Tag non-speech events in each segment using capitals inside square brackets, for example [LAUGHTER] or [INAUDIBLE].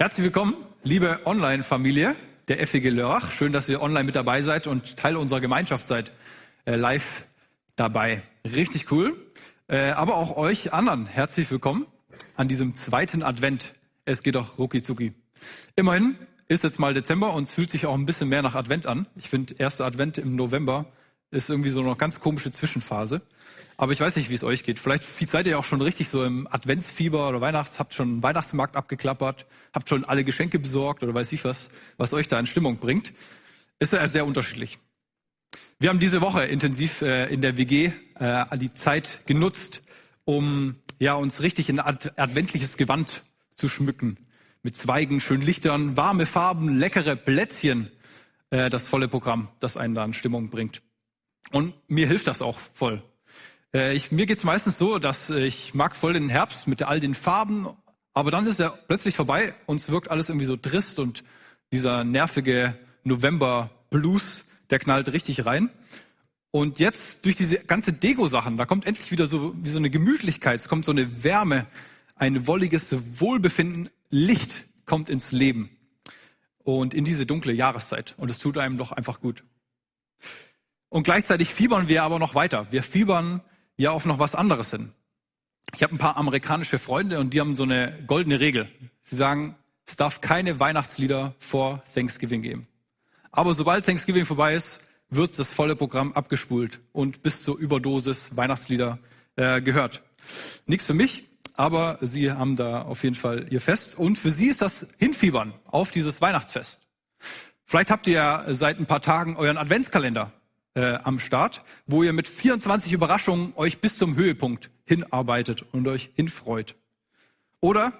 Herzlich willkommen, liebe Online-Familie der FEG Lörrach. Schön, dass ihr online mit dabei seid und Teil unserer Gemeinschaft seid, äh, live dabei. Richtig cool. Äh, aber auch euch anderen herzlich willkommen an diesem zweiten Advent. Es geht auch rucki zucki. Immerhin ist jetzt mal Dezember und es fühlt sich auch ein bisschen mehr nach Advent an. Ich finde, erster Advent im November ist irgendwie so eine ganz komische Zwischenphase. Aber ich weiß nicht, wie es euch geht. Vielleicht seid ihr auch schon richtig so im Adventsfieber oder Weihnachts, habt schon einen Weihnachtsmarkt abgeklappert, habt schon alle Geschenke besorgt oder weiß ich was, was euch da in Stimmung bringt. Ist ja sehr unterschiedlich. Wir haben diese Woche intensiv äh, in der WG äh, die Zeit genutzt, um ja uns richtig in ad adventliches Gewand zu schmücken. Mit Zweigen, schönen Lichtern, warme Farben, leckere Plätzchen. Äh, das volle Programm, das einen da in Stimmung bringt. Und mir hilft das auch voll. Äh, ich, mir geht's meistens so, dass ich mag voll den Herbst mit all den Farben, aber dann ist er plötzlich vorbei und es wirkt alles irgendwie so trist und dieser nervige November-Blues, der knallt richtig rein. Und jetzt durch diese ganze Deko-Sachen, da kommt endlich wieder so wie so eine Gemütlichkeit, es kommt so eine Wärme, ein wolliges Wohlbefinden, Licht kommt ins Leben und in diese dunkle Jahreszeit. Und es tut einem doch einfach gut. Und gleichzeitig fiebern wir aber noch weiter. Wir fiebern ja auf noch was anderes hin. Ich habe ein paar amerikanische Freunde und die haben so eine goldene Regel. Sie sagen, es darf keine Weihnachtslieder vor Thanksgiving geben. Aber sobald Thanksgiving vorbei ist, wird das volle Programm abgespult und bis zur Überdosis Weihnachtslieder äh, gehört. Nichts für mich, aber Sie haben da auf jeden Fall Ihr Fest. Und für Sie ist das Hinfiebern auf dieses Weihnachtsfest. Vielleicht habt ihr ja seit ein paar Tagen euren Adventskalender äh, am Start, wo ihr mit 24 Überraschungen euch bis zum Höhepunkt hinarbeitet und euch hinfreut. Oder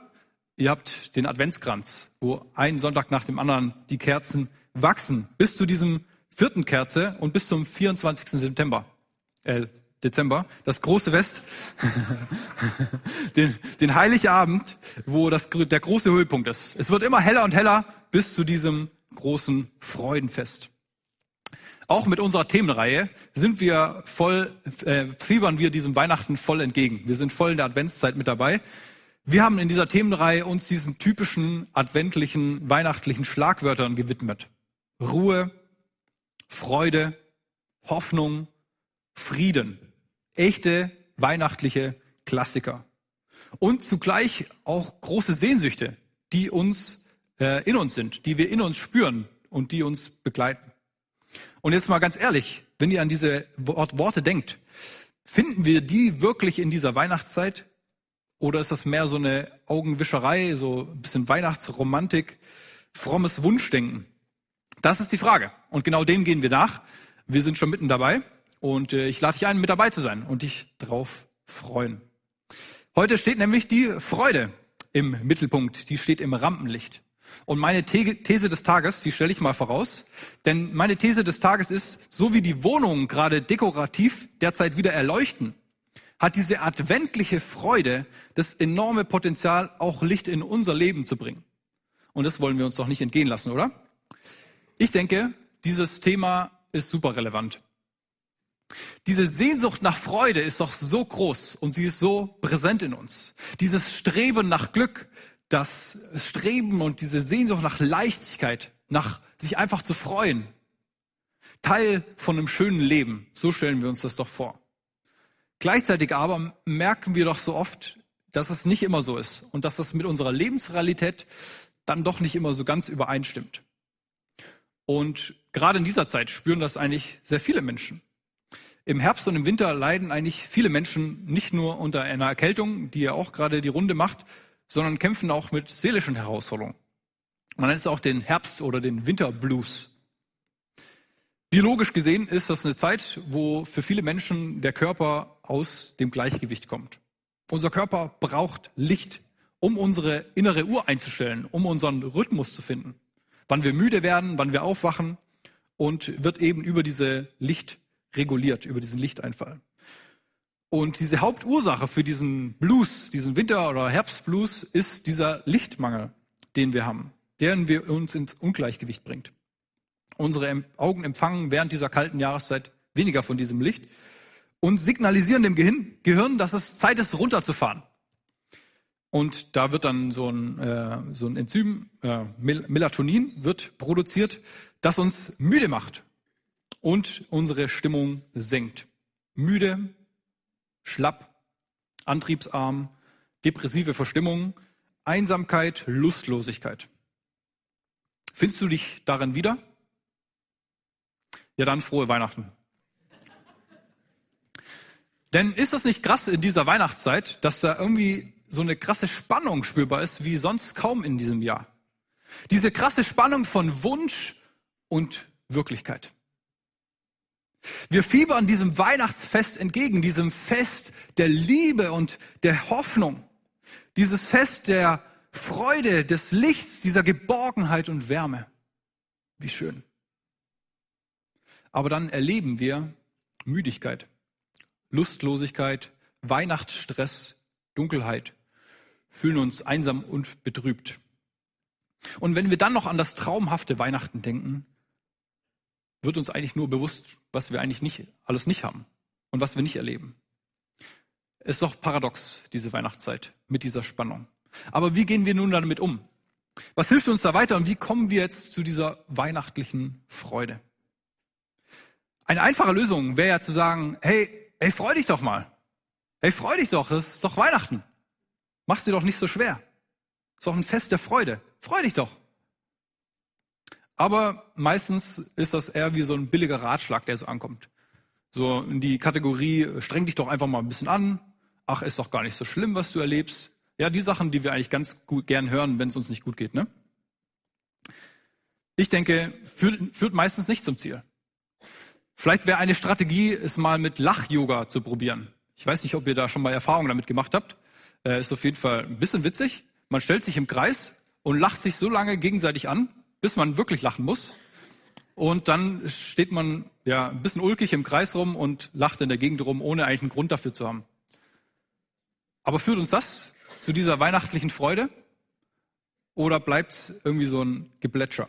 ihr habt den Adventskranz, wo ein Sonntag nach dem anderen die Kerzen wachsen bis zu diesem vierten Kerze und bis zum 24. September, äh, Dezember, das große Fest, [LAUGHS] den, den Heiligabend, wo das, der große Höhepunkt ist. Es wird immer heller und heller bis zu diesem großen Freudenfest. Auch mit unserer Themenreihe sind wir voll, äh, fiebern wir diesem Weihnachten voll entgegen. Wir sind voll in der Adventszeit mit dabei. Wir haben in dieser Themenreihe uns diesen typischen adventlichen, weihnachtlichen Schlagwörtern gewidmet. Ruhe, Freude, Hoffnung, Frieden. Echte weihnachtliche Klassiker. Und zugleich auch große Sehnsüchte, die uns äh, in uns sind, die wir in uns spüren und die uns begleiten. Und jetzt mal ganz ehrlich, wenn ihr an diese Worte denkt, finden wir die wirklich in dieser Weihnachtszeit? Oder ist das mehr so eine Augenwischerei, so ein bisschen Weihnachtsromantik, frommes Wunschdenken? Das ist die Frage. Und genau dem gehen wir nach. Wir sind schon mitten dabei. Und äh, ich lade dich ein, mit dabei zu sein und dich drauf freuen. Heute steht nämlich die Freude im Mittelpunkt. Die steht im Rampenlicht. Und meine These des Tages, die stelle ich mal voraus, denn meine These des Tages ist, so wie die Wohnungen gerade dekorativ derzeit wieder erleuchten, hat diese adventliche Freude das enorme Potenzial, auch Licht in unser Leben zu bringen. Und das wollen wir uns doch nicht entgehen lassen, oder? Ich denke, dieses Thema ist super relevant. Diese Sehnsucht nach Freude ist doch so groß und sie ist so präsent in uns. Dieses Streben nach Glück, das Streben und diese Sehnsucht nach Leichtigkeit, nach sich einfach zu freuen. Teil von einem schönen Leben. So stellen wir uns das doch vor. Gleichzeitig aber merken wir doch so oft, dass es nicht immer so ist und dass das mit unserer Lebensrealität dann doch nicht immer so ganz übereinstimmt. Und gerade in dieser Zeit spüren das eigentlich sehr viele Menschen. Im Herbst und im Winter leiden eigentlich viele Menschen nicht nur unter einer Erkältung, die ja auch gerade die Runde macht, sondern kämpfen auch mit seelischen Herausforderungen. Man nennt es auch den Herbst- oder den Winterblues. Biologisch gesehen ist das eine Zeit, wo für viele Menschen der Körper aus dem Gleichgewicht kommt. Unser Körper braucht Licht, um unsere innere Uhr einzustellen, um unseren Rhythmus zu finden. Wann wir müde werden, wann wir aufwachen und wird eben über diese Licht reguliert, über diesen Lichteinfall. Und diese Hauptursache für diesen Blues, diesen Winter- oder Herbstblues, ist dieser Lichtmangel, den wir haben, der uns ins Ungleichgewicht bringt. Unsere Augen empfangen während dieser kalten Jahreszeit weniger von diesem Licht und signalisieren dem Gehirn, dass es Zeit ist, runterzufahren. Und da wird dann so ein, äh, so ein Enzym, äh, Melatonin, wird produziert, das uns müde macht und unsere Stimmung senkt. Müde, schlapp, antriebsarm, depressive Verstimmung, Einsamkeit, Lustlosigkeit. Findest du dich darin wieder? Ja, dann frohe Weihnachten. Denn ist das nicht krass in dieser Weihnachtszeit, dass da irgendwie so eine krasse Spannung spürbar ist, wie sonst kaum in diesem Jahr? Diese krasse Spannung von Wunsch und Wirklichkeit. Wir fiebern diesem Weihnachtsfest entgegen, diesem Fest der Liebe und der Hoffnung, dieses Fest der Freude, des Lichts, dieser Geborgenheit und Wärme. Wie schön. Aber dann erleben wir Müdigkeit, Lustlosigkeit, Weihnachtsstress, Dunkelheit, fühlen uns einsam und betrübt. Und wenn wir dann noch an das traumhafte Weihnachten denken, wird uns eigentlich nur bewusst, was wir eigentlich nicht, alles nicht haben und was wir nicht erleben. Es ist doch paradox, diese Weihnachtszeit mit dieser Spannung. Aber wie gehen wir nun damit um? Was hilft uns da weiter und wie kommen wir jetzt zu dieser weihnachtlichen Freude? Eine einfache Lösung wäre ja zu sagen, hey, hey, freu dich doch mal. Hey, freu dich doch, das ist doch Weihnachten. Mach's dir doch nicht so schwer. Das ist doch ein Fest der Freude. Freu dich doch. Aber meistens ist das eher wie so ein billiger Ratschlag, der so ankommt. So in die Kategorie, streng dich doch einfach mal ein bisschen an. Ach, ist doch gar nicht so schlimm, was du erlebst. Ja, die Sachen, die wir eigentlich ganz gut gern hören, wenn es uns nicht gut geht, ne? Ich denke, führt, führt meistens nicht zum Ziel. Vielleicht wäre eine Strategie, es mal mit Lach-Yoga zu probieren. Ich weiß nicht, ob ihr da schon mal Erfahrungen damit gemacht habt. Äh, ist auf jeden Fall ein bisschen witzig. Man stellt sich im Kreis und lacht sich so lange gegenseitig an, bis man wirklich lachen muss. Und dann steht man ja ein bisschen ulkig im Kreis rum und lacht in der Gegend rum, ohne eigentlich einen Grund dafür zu haben. Aber führt uns das zu dieser weihnachtlichen Freude? Oder bleibt es irgendwie so ein Geblätscher?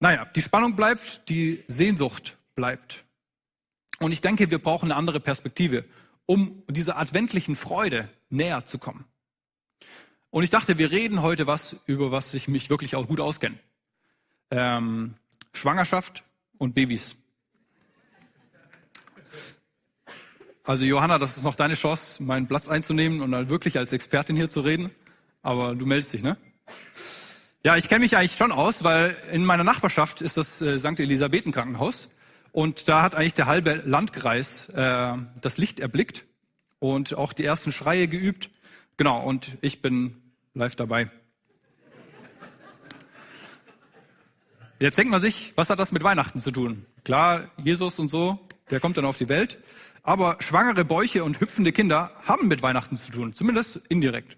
Naja, die Spannung bleibt, die Sehnsucht bleibt. Und ich denke, wir brauchen eine andere Perspektive, um dieser adventlichen Freude näher zu kommen. Und ich dachte, wir reden heute was, über was ich mich wirklich auch gut auskenne. Ähm, Schwangerschaft und Babys. Also Johanna, das ist noch deine Chance, meinen Platz einzunehmen und dann wirklich als Expertin hier zu reden. Aber du meldest dich, ne? Ja, ich kenne mich eigentlich schon aus, weil in meiner Nachbarschaft ist das äh, St. Elisabethen Krankenhaus. Und da hat eigentlich der halbe Landkreis äh, das Licht erblickt und auch die ersten Schreie geübt. Genau, und ich bin live dabei. Jetzt denkt man sich, was hat das mit Weihnachten zu tun? Klar, Jesus und so, der kommt dann auf die Welt. Aber schwangere Bäuche und hüpfende Kinder haben mit Weihnachten zu tun, zumindest indirekt.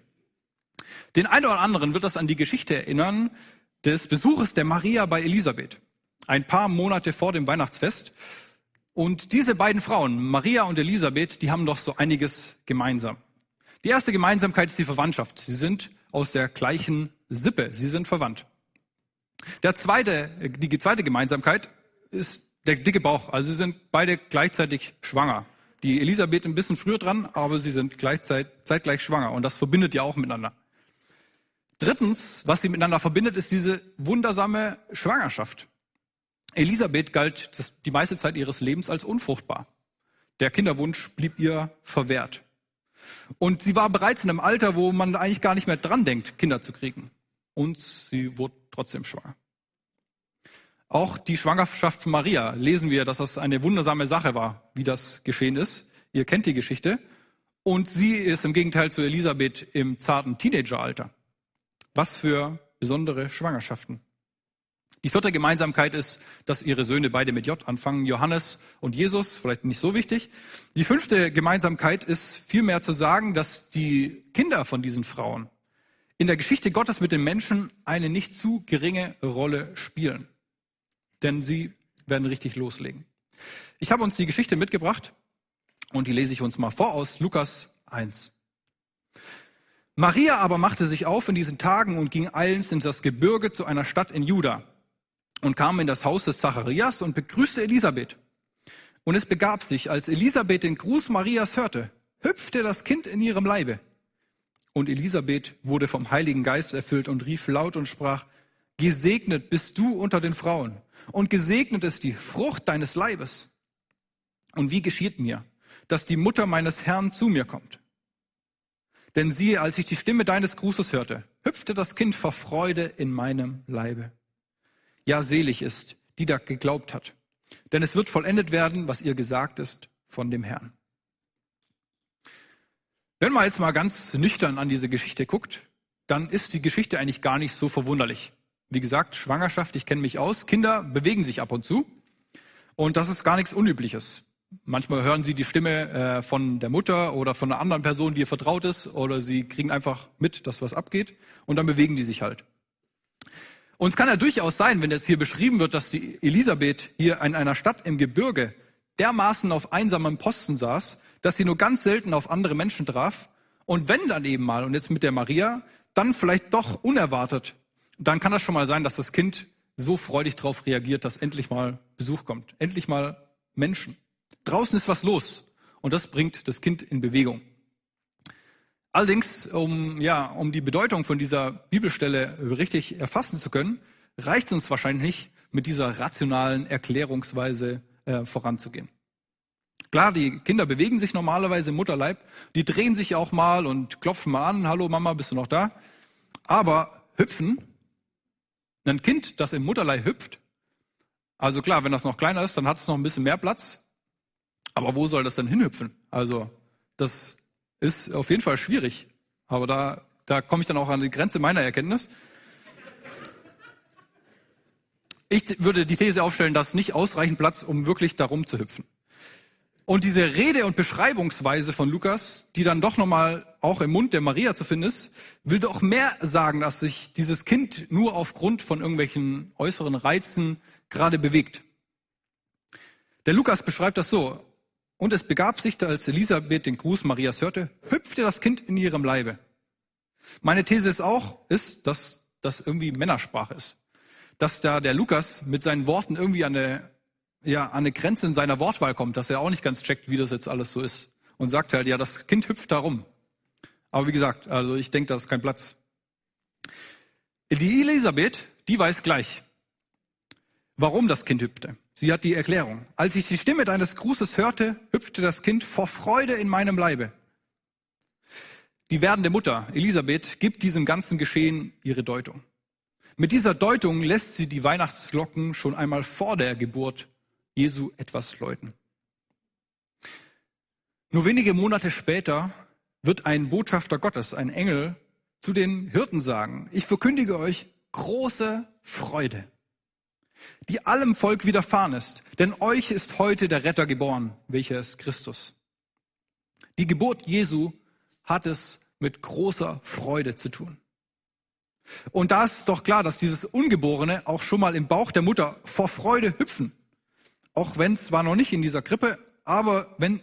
Den einen oder anderen wird das an die Geschichte erinnern des Besuches der Maria bei Elisabeth. Ein paar Monate vor dem Weihnachtsfest. Und diese beiden Frauen, Maria und Elisabeth, die haben doch so einiges gemeinsam. Die erste Gemeinsamkeit ist die Verwandtschaft. Sie sind aus der gleichen Sippe. Sie sind verwandt. Der zweite, die zweite Gemeinsamkeit ist der dicke Bauch. Also sie sind beide gleichzeitig schwanger. Die Elisabeth ein bisschen früher dran, aber sie sind gleichzeitig, zeitgleich schwanger. Und das verbindet ja auch miteinander. Drittens, was sie miteinander verbindet, ist diese wundersame Schwangerschaft. Elisabeth galt die meiste Zeit ihres Lebens als unfruchtbar. Der Kinderwunsch blieb ihr verwehrt. Und sie war bereits in einem Alter, wo man eigentlich gar nicht mehr dran denkt, Kinder zu kriegen. Und sie wurde trotzdem schwanger. Auch die Schwangerschaft von Maria lesen wir, dass das eine wundersame Sache war, wie das geschehen ist. Ihr kennt die Geschichte. Und sie ist im Gegenteil zu Elisabeth im zarten Teenageralter. Was für besondere Schwangerschaften. Die vierte Gemeinsamkeit ist, dass ihre Söhne beide mit J anfangen, Johannes und Jesus, vielleicht nicht so wichtig. Die fünfte Gemeinsamkeit ist vielmehr zu sagen, dass die Kinder von diesen Frauen in der Geschichte Gottes mit den Menschen eine nicht zu geringe Rolle spielen. Denn sie werden richtig loslegen. Ich habe uns die Geschichte mitgebracht und die lese ich uns mal vor aus Lukas 1. Maria aber machte sich auf in diesen Tagen und ging eilends in das Gebirge zu einer Stadt in Juda und kam in das Haus des Zacharias und begrüßte Elisabeth. Und es begab sich, als Elisabeth den Gruß Marias hörte, hüpfte das Kind in ihrem Leibe. Und Elisabeth wurde vom Heiligen Geist erfüllt und rief laut und sprach, Gesegnet bist du unter den Frauen und gesegnet ist die Frucht deines Leibes. Und wie geschieht mir, dass die Mutter meines Herrn zu mir kommt? Denn siehe, als ich die Stimme deines Grußes hörte, hüpfte das Kind vor Freude in meinem Leibe. Ja, selig ist, die da geglaubt hat. Denn es wird vollendet werden, was ihr gesagt ist von dem Herrn. Wenn man jetzt mal ganz nüchtern an diese Geschichte guckt, dann ist die Geschichte eigentlich gar nicht so verwunderlich. Wie gesagt, Schwangerschaft, ich kenne mich aus. Kinder bewegen sich ab und zu. Und das ist gar nichts Unübliches. Manchmal hören sie die Stimme äh, von der Mutter oder von einer anderen Person, die ihr vertraut ist, oder sie kriegen einfach mit, dass was abgeht, und dann bewegen die sich halt. Und es kann ja durchaus sein, wenn jetzt hier beschrieben wird, dass die Elisabeth hier in einer Stadt im Gebirge dermaßen auf einsamem Posten saß, dass sie nur ganz selten auf andere Menschen traf. Und wenn dann eben mal, und jetzt mit der Maria, dann vielleicht doch unerwartet dann kann das schon mal sein, dass das Kind so freudig darauf reagiert, dass endlich mal Besuch kommt. Endlich mal Menschen. Draußen ist was los. Und das bringt das Kind in Bewegung. Allerdings, um, ja, um die Bedeutung von dieser Bibelstelle richtig erfassen zu können, reicht es uns wahrscheinlich nicht, mit dieser rationalen Erklärungsweise äh, voranzugehen. Klar, die Kinder bewegen sich normalerweise im Mutterleib, die drehen sich auch mal und klopfen mal an, hallo Mama, bist du noch da? Aber hüpfen ein Kind, das im Mutterleib hüpft, also klar, wenn das noch kleiner ist, dann hat es noch ein bisschen mehr Platz. Aber wo soll das denn hinhüpfen? Also das ist auf jeden Fall schwierig. Aber da, da komme ich dann auch an die Grenze meiner Erkenntnis. Ich würde die These aufstellen, dass nicht ausreichend Platz, um wirklich darum zu hüpfen. Und diese Rede und Beschreibungsweise von Lukas, die dann doch nochmal auch im Mund der Maria zu finden ist, will doch mehr sagen, dass sich dieses Kind nur aufgrund von irgendwelchen äußeren Reizen gerade bewegt. Der Lukas beschreibt das so. Und es begab sich, als Elisabeth den Gruß Marias hörte, hüpfte das Kind in ihrem Leibe. Meine These ist auch, ist, dass das irgendwie Männersprache ist. Dass da der Lukas mit seinen Worten irgendwie an eine ja, an eine Grenze in seiner Wortwahl kommt, dass er auch nicht ganz checkt, wie das jetzt alles so ist. Und sagt halt, ja, das Kind hüpft da rum. Aber wie gesagt, also ich denke, da ist kein Platz. Die Elisabeth, die weiß gleich, warum das Kind hüpfte. Sie hat die Erklärung. Als ich die Stimme deines Grußes hörte, hüpfte das Kind vor Freude in meinem Leibe. Die werdende Mutter, Elisabeth, gibt diesem ganzen Geschehen ihre Deutung. Mit dieser Deutung lässt sie die Weihnachtsglocken schon einmal vor der Geburt Jesu etwas läuten. Nur wenige Monate später wird ein Botschafter Gottes, ein Engel, zu den Hirten sagen, ich verkündige euch große Freude, die allem Volk widerfahren ist, denn euch ist heute der Retter geboren, welcher ist Christus. Die Geburt Jesu hat es mit großer Freude zu tun. Und da ist doch klar, dass dieses Ungeborene auch schon mal im Bauch der Mutter vor Freude hüpfen auch wenn es zwar noch nicht in dieser Krippe, aber wenn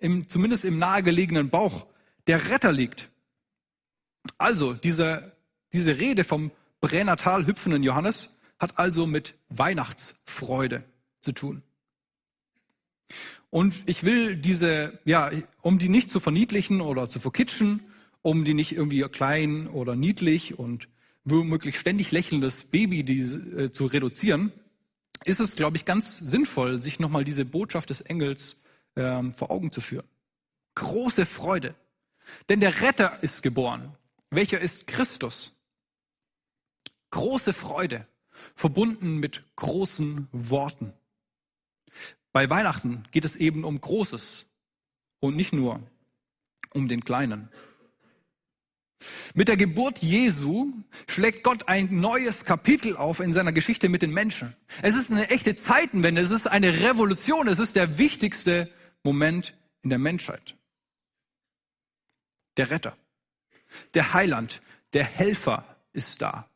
im, zumindest im nahegelegenen Bauch der Retter liegt. Also diese, diese Rede vom pränatal hüpfenden Johannes hat also mit Weihnachtsfreude zu tun. Und ich will diese, ja, um die nicht zu verniedlichen oder zu verkitschen, um die nicht irgendwie klein oder niedlich und womöglich ständig lächelndes Baby die, äh, zu reduzieren, ist es, glaube ich, ganz sinnvoll, sich nochmal diese Botschaft des Engels ähm, vor Augen zu führen. Große Freude. Denn der Retter ist geboren. Welcher ist Christus? Große Freude, verbunden mit großen Worten. Bei Weihnachten geht es eben um Großes und nicht nur um den Kleinen. Mit der Geburt Jesu schlägt Gott ein neues Kapitel auf in seiner Geschichte mit den Menschen. Es ist eine echte Zeitenwende, es ist eine Revolution, es ist der wichtigste Moment in der Menschheit. Der Retter, der Heiland, der Helfer ist da.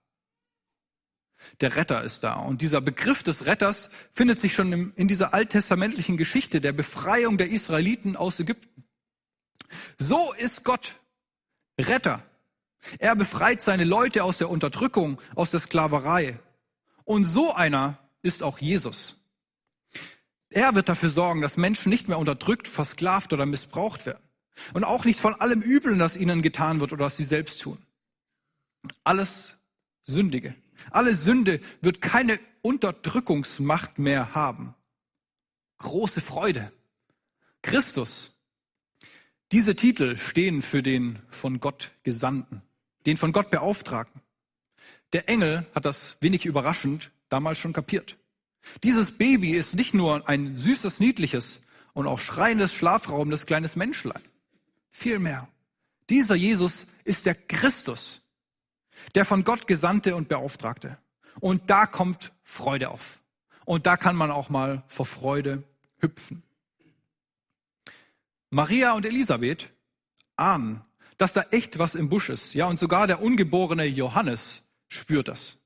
Der Retter ist da. Und dieser Begriff des Retters findet sich schon in dieser alttestamentlichen Geschichte der Befreiung der Israeliten aus Ägypten. So ist Gott Retter. Er befreit seine Leute aus der Unterdrückung, aus der Sklaverei. Und so einer ist auch Jesus. Er wird dafür sorgen, dass Menschen nicht mehr unterdrückt, versklavt oder missbraucht werden. Und auch nicht von allem Übeln, das ihnen getan wird oder das sie selbst tun. Alles Sündige. Alle Sünde wird keine Unterdrückungsmacht mehr haben. Große Freude. Christus. Diese Titel stehen für den von Gott Gesandten, den von Gott Beauftragten. Der Engel hat das wenig überraschend damals schon kapiert. Dieses Baby ist nicht nur ein süßes, niedliches und auch schreiendes, schlafraubendes kleines Menschlein. Vielmehr, dieser Jesus ist der Christus, der von Gott Gesandte und Beauftragte. Und da kommt Freude auf. Und da kann man auch mal vor Freude hüpfen. Maria und Elisabeth ahnen, dass da echt was im Busch ist. Ja, und sogar der ungeborene Johannes spürt das.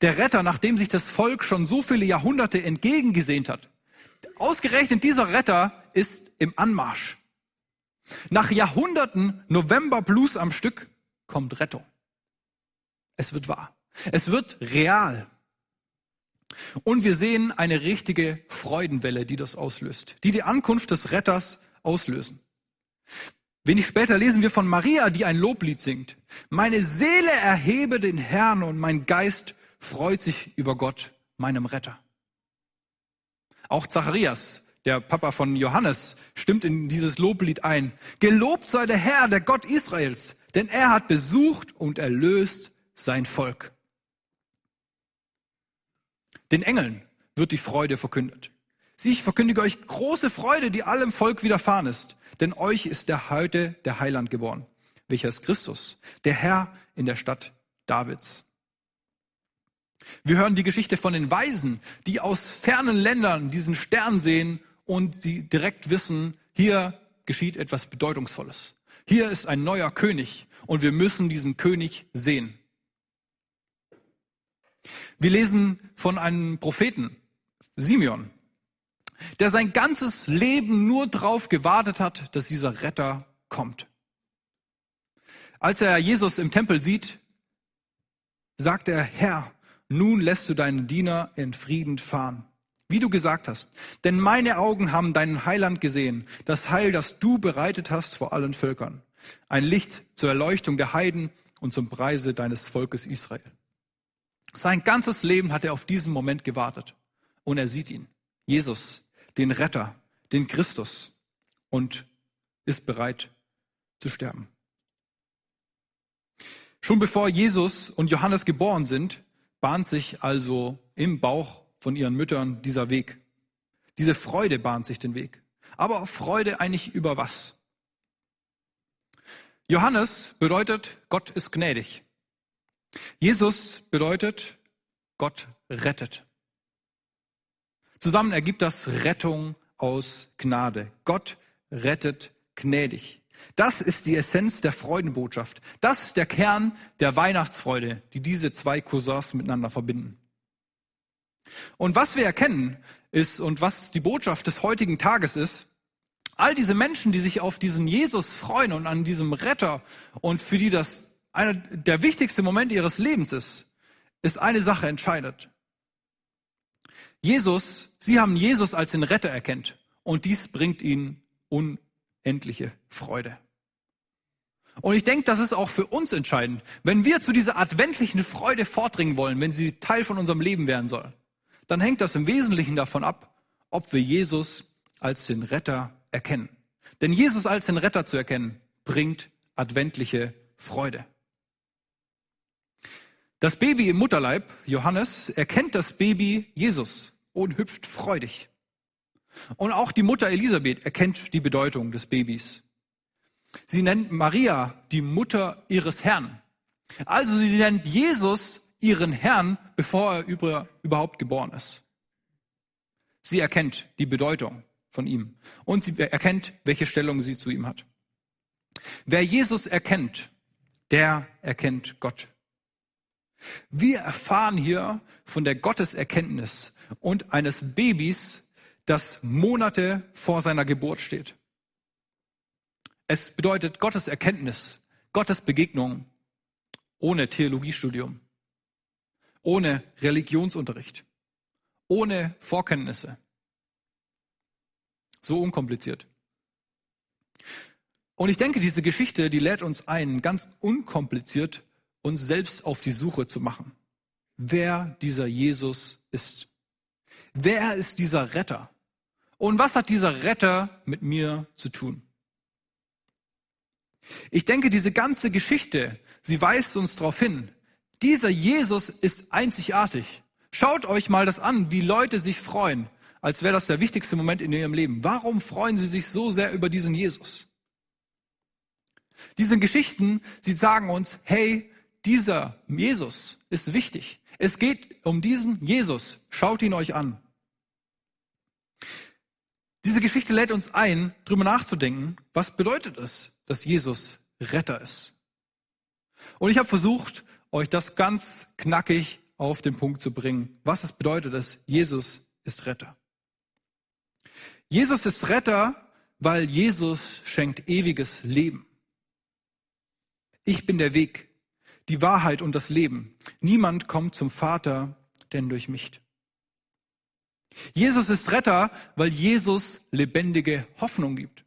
Der Retter, nachdem sich das Volk schon so viele Jahrhunderte entgegengesehnt hat. Ausgerechnet dieser Retter ist im Anmarsch. Nach Jahrhunderten November Blues am Stück kommt Rettung. Es wird wahr. Es wird real. Und wir sehen eine richtige Freudenwelle, die das auslöst, die die Ankunft des Retters auslösen. Wenig später lesen wir von Maria, die ein Loblied singt. Meine Seele erhebe den Herrn und mein Geist freut sich über Gott, meinem Retter. Auch Zacharias, der Papa von Johannes, stimmt in dieses Loblied ein. Gelobt sei der Herr, der Gott Israels, denn er hat besucht und erlöst sein Volk. Den Engeln wird die Freude verkündet. Sieh, ich verkündige euch große Freude, die allem Volk widerfahren ist, denn euch ist der heute der Heiland geboren, welcher ist Christus, der Herr in der Stadt Davids. Wir hören die Geschichte von den Weisen, die aus fernen Ländern diesen Stern sehen und die direkt wissen, hier geschieht etwas Bedeutungsvolles. Hier ist ein neuer König und wir müssen diesen König sehen. Wir lesen von einem Propheten, Simeon, der sein ganzes Leben nur darauf gewartet hat, dass dieser Retter kommt. Als er Jesus im Tempel sieht, sagt er, Herr, nun lässt du deinen Diener in Frieden fahren. Wie du gesagt hast, denn meine Augen haben deinen Heiland gesehen, das Heil, das du bereitet hast vor allen Völkern. Ein Licht zur Erleuchtung der Heiden und zum Preise deines Volkes Israel. Sein ganzes Leben hat er auf diesen Moment gewartet. Und er sieht ihn. Jesus, den Retter, den Christus und ist bereit zu sterben. Schon bevor Jesus und Johannes geboren sind, bahnt sich also im Bauch von ihren Müttern dieser Weg. Diese Freude bahnt sich den Weg. Aber Freude eigentlich über was? Johannes bedeutet, Gott ist gnädig. Jesus bedeutet, Gott rettet. Zusammen ergibt das Rettung aus Gnade. Gott rettet gnädig. Das ist die Essenz der Freudenbotschaft. Das ist der Kern der Weihnachtsfreude, die diese zwei Cousins miteinander verbinden. Und was wir erkennen ist und was die Botschaft des heutigen Tages ist, all diese Menschen, die sich auf diesen Jesus freuen und an diesem Retter und für die das einer der wichtigste Moment ihres Lebens ist, ist eine Sache entscheidet. Jesus, sie haben Jesus als den Retter erkennt und dies bringt ihnen unendliche Freude. Und ich denke, das ist auch für uns entscheidend. Wenn wir zu dieser adventlichen Freude vordringen wollen, wenn sie Teil von unserem Leben werden soll, dann hängt das im Wesentlichen davon ab, ob wir Jesus als den Retter erkennen. Denn Jesus als den Retter zu erkennen, bringt adventliche Freude. Das Baby im Mutterleib, Johannes, erkennt das Baby Jesus und hüpft freudig. Und auch die Mutter Elisabeth erkennt die Bedeutung des Babys. Sie nennt Maria die Mutter ihres Herrn. Also sie nennt Jesus ihren Herrn, bevor er überhaupt geboren ist. Sie erkennt die Bedeutung von ihm und sie erkennt, welche Stellung sie zu ihm hat. Wer Jesus erkennt, der erkennt Gott. Wir erfahren hier von der Gotteserkenntnis und eines Babys, das Monate vor seiner Geburt steht. Es bedeutet Gottes Erkenntnis, Gottes Begegnung ohne Theologiestudium, ohne Religionsunterricht, ohne Vorkenntnisse. So unkompliziert. Und ich denke, diese Geschichte, die lädt uns ein, ganz unkompliziert uns selbst auf die Suche zu machen, wer dieser Jesus ist. Wer ist dieser Retter? Und was hat dieser Retter mit mir zu tun? Ich denke, diese ganze Geschichte, sie weist uns darauf hin, dieser Jesus ist einzigartig. Schaut euch mal das an, wie Leute sich freuen, als wäre das der wichtigste Moment in ihrem Leben. Warum freuen sie sich so sehr über diesen Jesus? Diese Geschichten, sie sagen uns, hey, dieser Jesus ist wichtig. Es geht um diesen Jesus. Schaut ihn euch an. Diese Geschichte lädt uns ein, darüber nachzudenken, was bedeutet es, dass Jesus Retter ist. Und ich habe versucht, euch das ganz knackig auf den Punkt zu bringen, was es bedeutet, dass Jesus ist Retter. Jesus ist Retter, weil Jesus schenkt ewiges Leben. Ich bin der Weg, die Wahrheit und das Leben. Niemand kommt zum Vater, denn durch mich. Jesus ist Retter, weil Jesus lebendige Hoffnung gibt.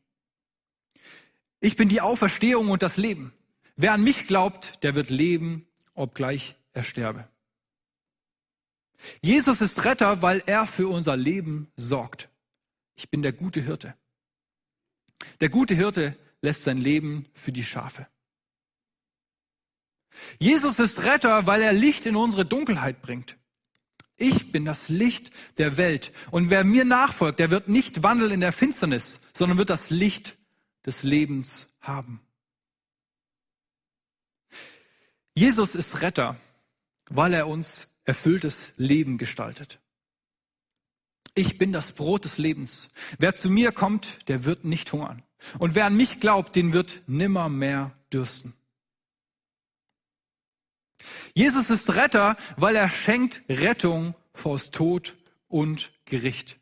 Ich bin die Auferstehung und das Leben. Wer an mich glaubt, der wird leben, obgleich er sterbe. Jesus ist Retter, weil er für unser Leben sorgt. Ich bin der gute Hirte. Der gute Hirte lässt sein Leben für die Schafe. Jesus ist Retter, weil er Licht in unsere Dunkelheit bringt. Ich bin das Licht der Welt. Und wer mir nachfolgt, der wird nicht wandeln in der Finsternis, sondern wird das Licht des Lebens haben. Jesus ist Retter, weil er uns erfülltes Leben gestaltet. Ich bin das Brot des Lebens. Wer zu mir kommt, der wird nicht hungern. Und wer an mich glaubt, den wird nimmer mehr dürsten. Jesus ist Retter, weil er schenkt Rettung vors Tod und Gericht.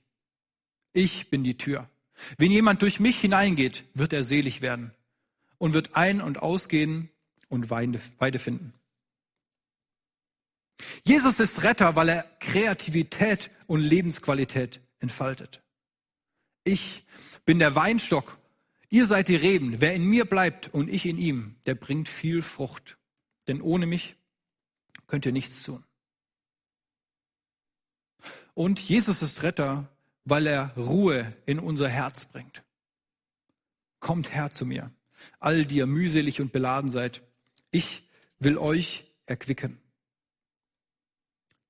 Ich bin die Tür. Wenn jemand durch mich hineingeht, wird er selig werden und wird ein- und ausgehen und Weide finden. Jesus ist Retter, weil er Kreativität und Lebensqualität entfaltet. Ich bin der Weinstock, ihr seid die Reben. Wer in mir bleibt und ich in ihm, der bringt viel Frucht. Denn ohne mich könnt ihr nichts tun. Und Jesus ist Retter, weil er Ruhe in unser Herz bringt. Kommt her zu mir, all die ihr mühselig und beladen seid. Ich will euch erquicken.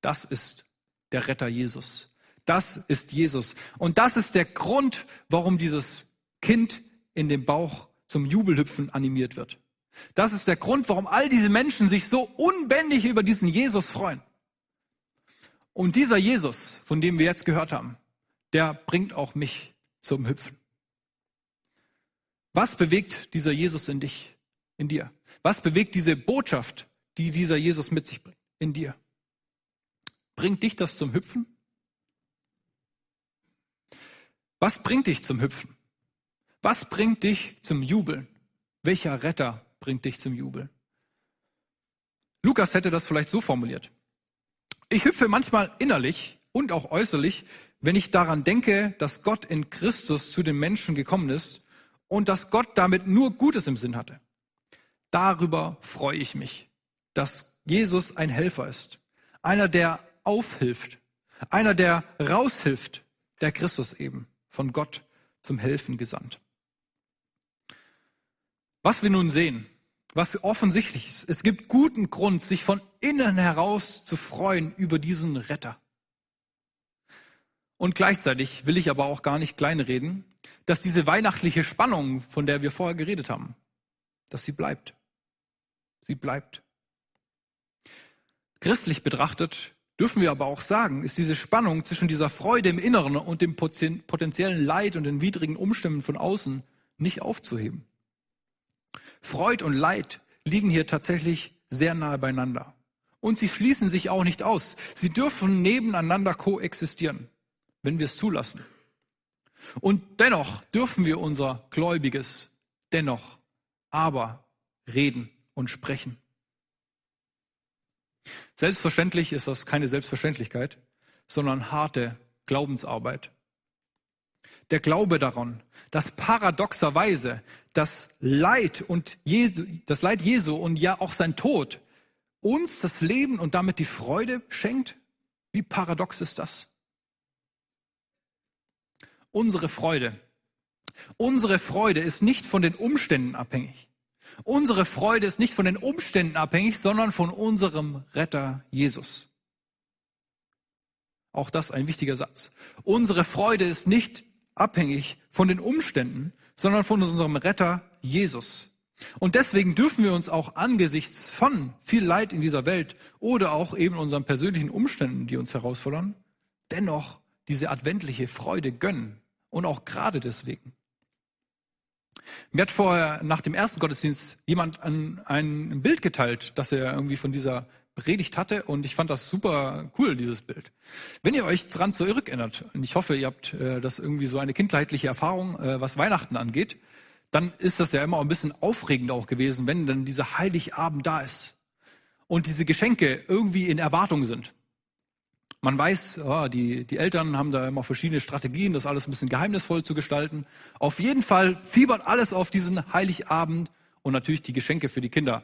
Das ist der Retter Jesus. Das ist Jesus. Und das ist der Grund, warum dieses Kind in dem Bauch zum Jubelhüpfen animiert wird. Das ist der Grund, warum all diese Menschen sich so unbändig über diesen Jesus freuen. Und dieser Jesus, von dem wir jetzt gehört haben, der bringt auch mich zum Hüpfen. Was bewegt dieser Jesus in dich, in dir? Was bewegt diese Botschaft, die dieser Jesus mit sich bringt, in dir? Bringt dich das zum Hüpfen? Was bringt dich zum Hüpfen? Was bringt dich zum Jubeln? Welcher Retter bringt dich zum Jubel. Lukas hätte das vielleicht so formuliert. Ich hüpfe manchmal innerlich und auch äußerlich, wenn ich daran denke, dass Gott in Christus zu den Menschen gekommen ist und dass Gott damit nur Gutes im Sinn hatte. Darüber freue ich mich, dass Jesus ein Helfer ist, einer, der aufhilft, einer, der raushilft, der Christus eben, von Gott zum Helfen gesandt. Was wir nun sehen, was offensichtlich ist, es gibt guten Grund, sich von innen heraus zu freuen über diesen Retter. Und gleichzeitig will ich aber auch gar nicht kleinreden, dass diese weihnachtliche Spannung, von der wir vorher geredet haben, dass sie bleibt. Sie bleibt. Christlich betrachtet dürfen wir aber auch sagen, ist diese Spannung zwischen dieser Freude im Inneren und dem potenziellen Leid und den widrigen Umständen von außen nicht aufzuheben. Freud und Leid liegen hier tatsächlich sehr nahe beieinander. Und sie schließen sich auch nicht aus. Sie dürfen nebeneinander koexistieren, wenn wir es zulassen. Und dennoch dürfen wir unser Gläubiges dennoch aber reden und sprechen. Selbstverständlich ist das keine Selbstverständlichkeit, sondern harte Glaubensarbeit. der Glaube daran, dass paradoxerweise das Leid und Jesu, das Leid Jesu und ja auch sein Tod uns das Leben und damit die Freude schenkt? Wie paradox ist das? Unsere Freude. Unsere Freude ist nicht von den Umständen abhängig. Unsere Freude ist nicht von den Umständen abhängig, sondern von unserem Retter Jesus. Auch das ein wichtiger Satz. Unsere Freude ist nicht abhängig von den Umständen, sondern von unserem Retter Jesus. Und deswegen dürfen wir uns auch angesichts von viel Leid in dieser Welt oder auch eben unseren persönlichen Umständen, die uns herausfordern, dennoch diese adventliche Freude gönnen. Und auch gerade deswegen. Mir hat vorher nach dem ersten Gottesdienst jemand ein, ein Bild geteilt, das er irgendwie von dieser Predigt hatte und ich fand das super cool, dieses Bild. Wenn ihr euch dran zurückerinnert, und ich hoffe, ihr habt äh, das irgendwie so eine kindheitliche Erfahrung, äh, was Weihnachten angeht, dann ist das ja immer ein bisschen aufregend auch gewesen, wenn dann dieser Heiligabend da ist und diese Geschenke irgendwie in Erwartung sind. Man weiß, oh, die, die Eltern haben da immer verschiedene Strategien, das alles ein bisschen geheimnisvoll zu gestalten. Auf jeden Fall fiebert alles auf diesen Heiligabend und natürlich die Geschenke für die Kinder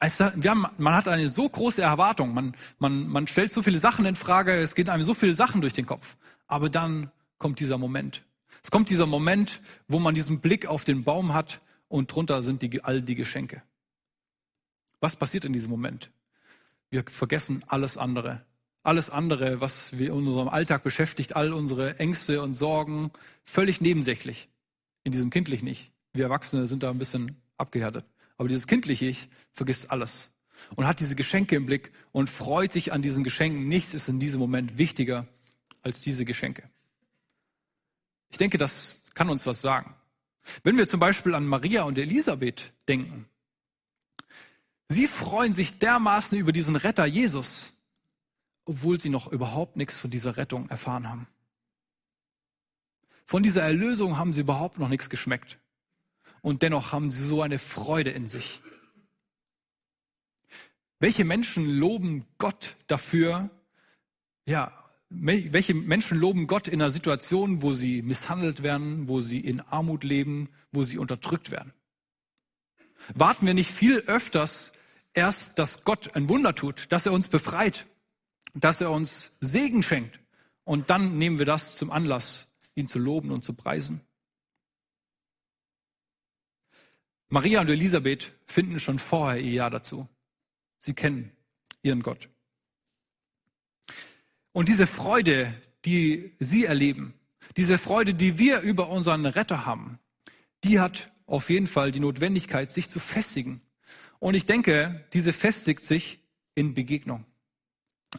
also wir haben, man hat eine so große Erwartung, man, man, man stellt so viele Sachen in Frage, es gehen einem so viele Sachen durch den Kopf. Aber dann kommt dieser Moment. Es kommt dieser Moment, wo man diesen Blick auf den Baum hat und drunter sind die, all die Geschenke. Was passiert in diesem Moment? Wir vergessen alles andere. Alles andere, was wir in unserem Alltag beschäftigt, all unsere Ängste und Sorgen, völlig nebensächlich. In diesem kindlich nicht. Wir Erwachsene sind da ein bisschen abgehärtet. Aber dieses kindliche Ich vergisst alles und hat diese Geschenke im Blick und freut sich an diesen Geschenken. Nichts ist in diesem Moment wichtiger als diese Geschenke. Ich denke, das kann uns was sagen. Wenn wir zum Beispiel an Maria und Elisabeth denken, sie freuen sich dermaßen über diesen Retter Jesus, obwohl sie noch überhaupt nichts von dieser Rettung erfahren haben. Von dieser Erlösung haben sie überhaupt noch nichts geschmeckt und dennoch haben sie so eine Freude in sich. Welche Menschen loben Gott dafür? Ja, welche Menschen loben Gott in einer Situation, wo sie misshandelt werden, wo sie in Armut leben, wo sie unterdrückt werden? Warten wir nicht viel öfters erst, dass Gott ein Wunder tut, dass er uns befreit, dass er uns Segen schenkt und dann nehmen wir das zum Anlass, ihn zu loben und zu preisen? Maria und Elisabeth finden schon vorher ihr Ja dazu. Sie kennen ihren Gott. Und diese Freude, die sie erleben, diese Freude, die wir über unseren Retter haben, die hat auf jeden Fall die Notwendigkeit, sich zu festigen. Und ich denke, diese festigt sich in Begegnung.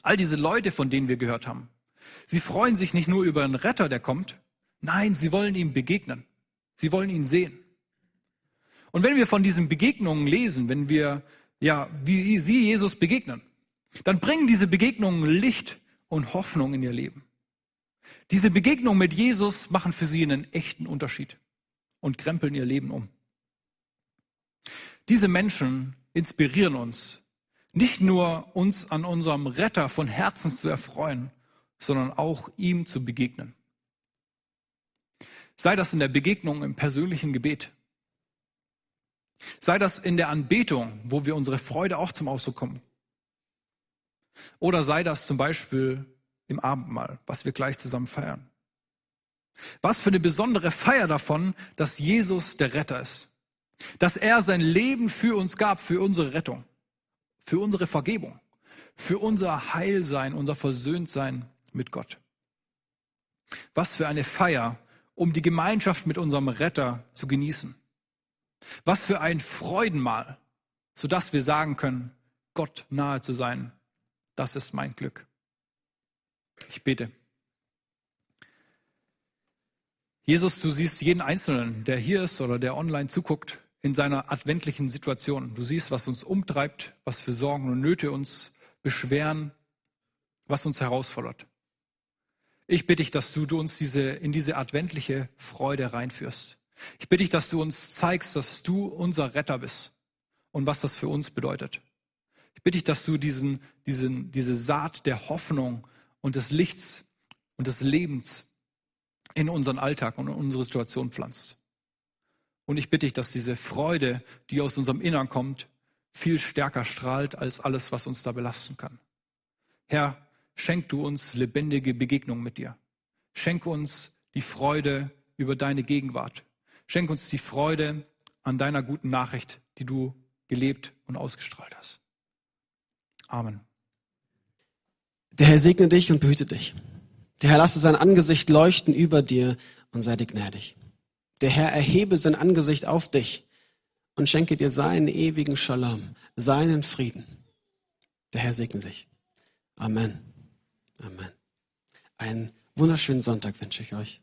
All diese Leute, von denen wir gehört haben, sie freuen sich nicht nur über einen Retter, der kommt, nein, sie wollen ihm begegnen. Sie wollen ihn sehen. Und wenn wir von diesen Begegnungen lesen, wenn wir, ja, wie sie Jesus begegnen, dann bringen diese Begegnungen Licht und Hoffnung in ihr Leben. Diese Begegnungen mit Jesus machen für sie einen echten Unterschied und krempeln ihr Leben um. Diese Menschen inspirieren uns, nicht nur uns an unserem Retter von Herzen zu erfreuen, sondern auch ihm zu begegnen. Sei das in der Begegnung im persönlichen Gebet, Sei das in der Anbetung, wo wir unsere Freude auch zum Ausdruck kommen. Oder sei das zum Beispiel im Abendmahl, was wir gleich zusammen feiern. Was für eine besondere Feier davon, dass Jesus der Retter ist. Dass er sein Leben für uns gab, für unsere Rettung, für unsere Vergebung, für unser Heilsein, unser Versöhntsein mit Gott. Was für eine Feier, um die Gemeinschaft mit unserem Retter zu genießen. Was für ein Freudenmal, sodass wir sagen können, Gott nahe zu sein, das ist mein Glück. Ich bete. Jesus, du siehst jeden Einzelnen, der hier ist oder der online zuguckt, in seiner adventlichen Situation. Du siehst, was uns umtreibt, was für Sorgen und Nöte uns beschweren, was uns herausfordert. Ich bitte dich, dass du uns diese, in diese adventliche Freude reinführst. Ich bitte dich, dass du uns zeigst, dass du unser Retter bist und was das für uns bedeutet. Ich bitte dich, dass du diesen, diesen, diese Saat der Hoffnung und des Lichts und des Lebens in unseren Alltag und in unsere Situation pflanzt. Und ich bitte dich, dass diese Freude, die aus unserem Innern kommt, viel stärker strahlt als alles, was uns da belasten kann. Herr, schenk du uns lebendige Begegnungen mit dir. Schenk uns die Freude über deine Gegenwart. Schenk uns die Freude an deiner guten Nachricht, die du gelebt und ausgestrahlt hast. Amen. Der Herr segne dich und behüte dich. Der Herr lasse sein Angesicht leuchten über dir und sei dir gnädig. Der Herr erhebe sein Angesicht auf dich und schenke dir seinen ewigen Shalom, seinen Frieden. Der Herr segne dich. Amen. Amen. Einen wunderschönen Sonntag wünsche ich euch.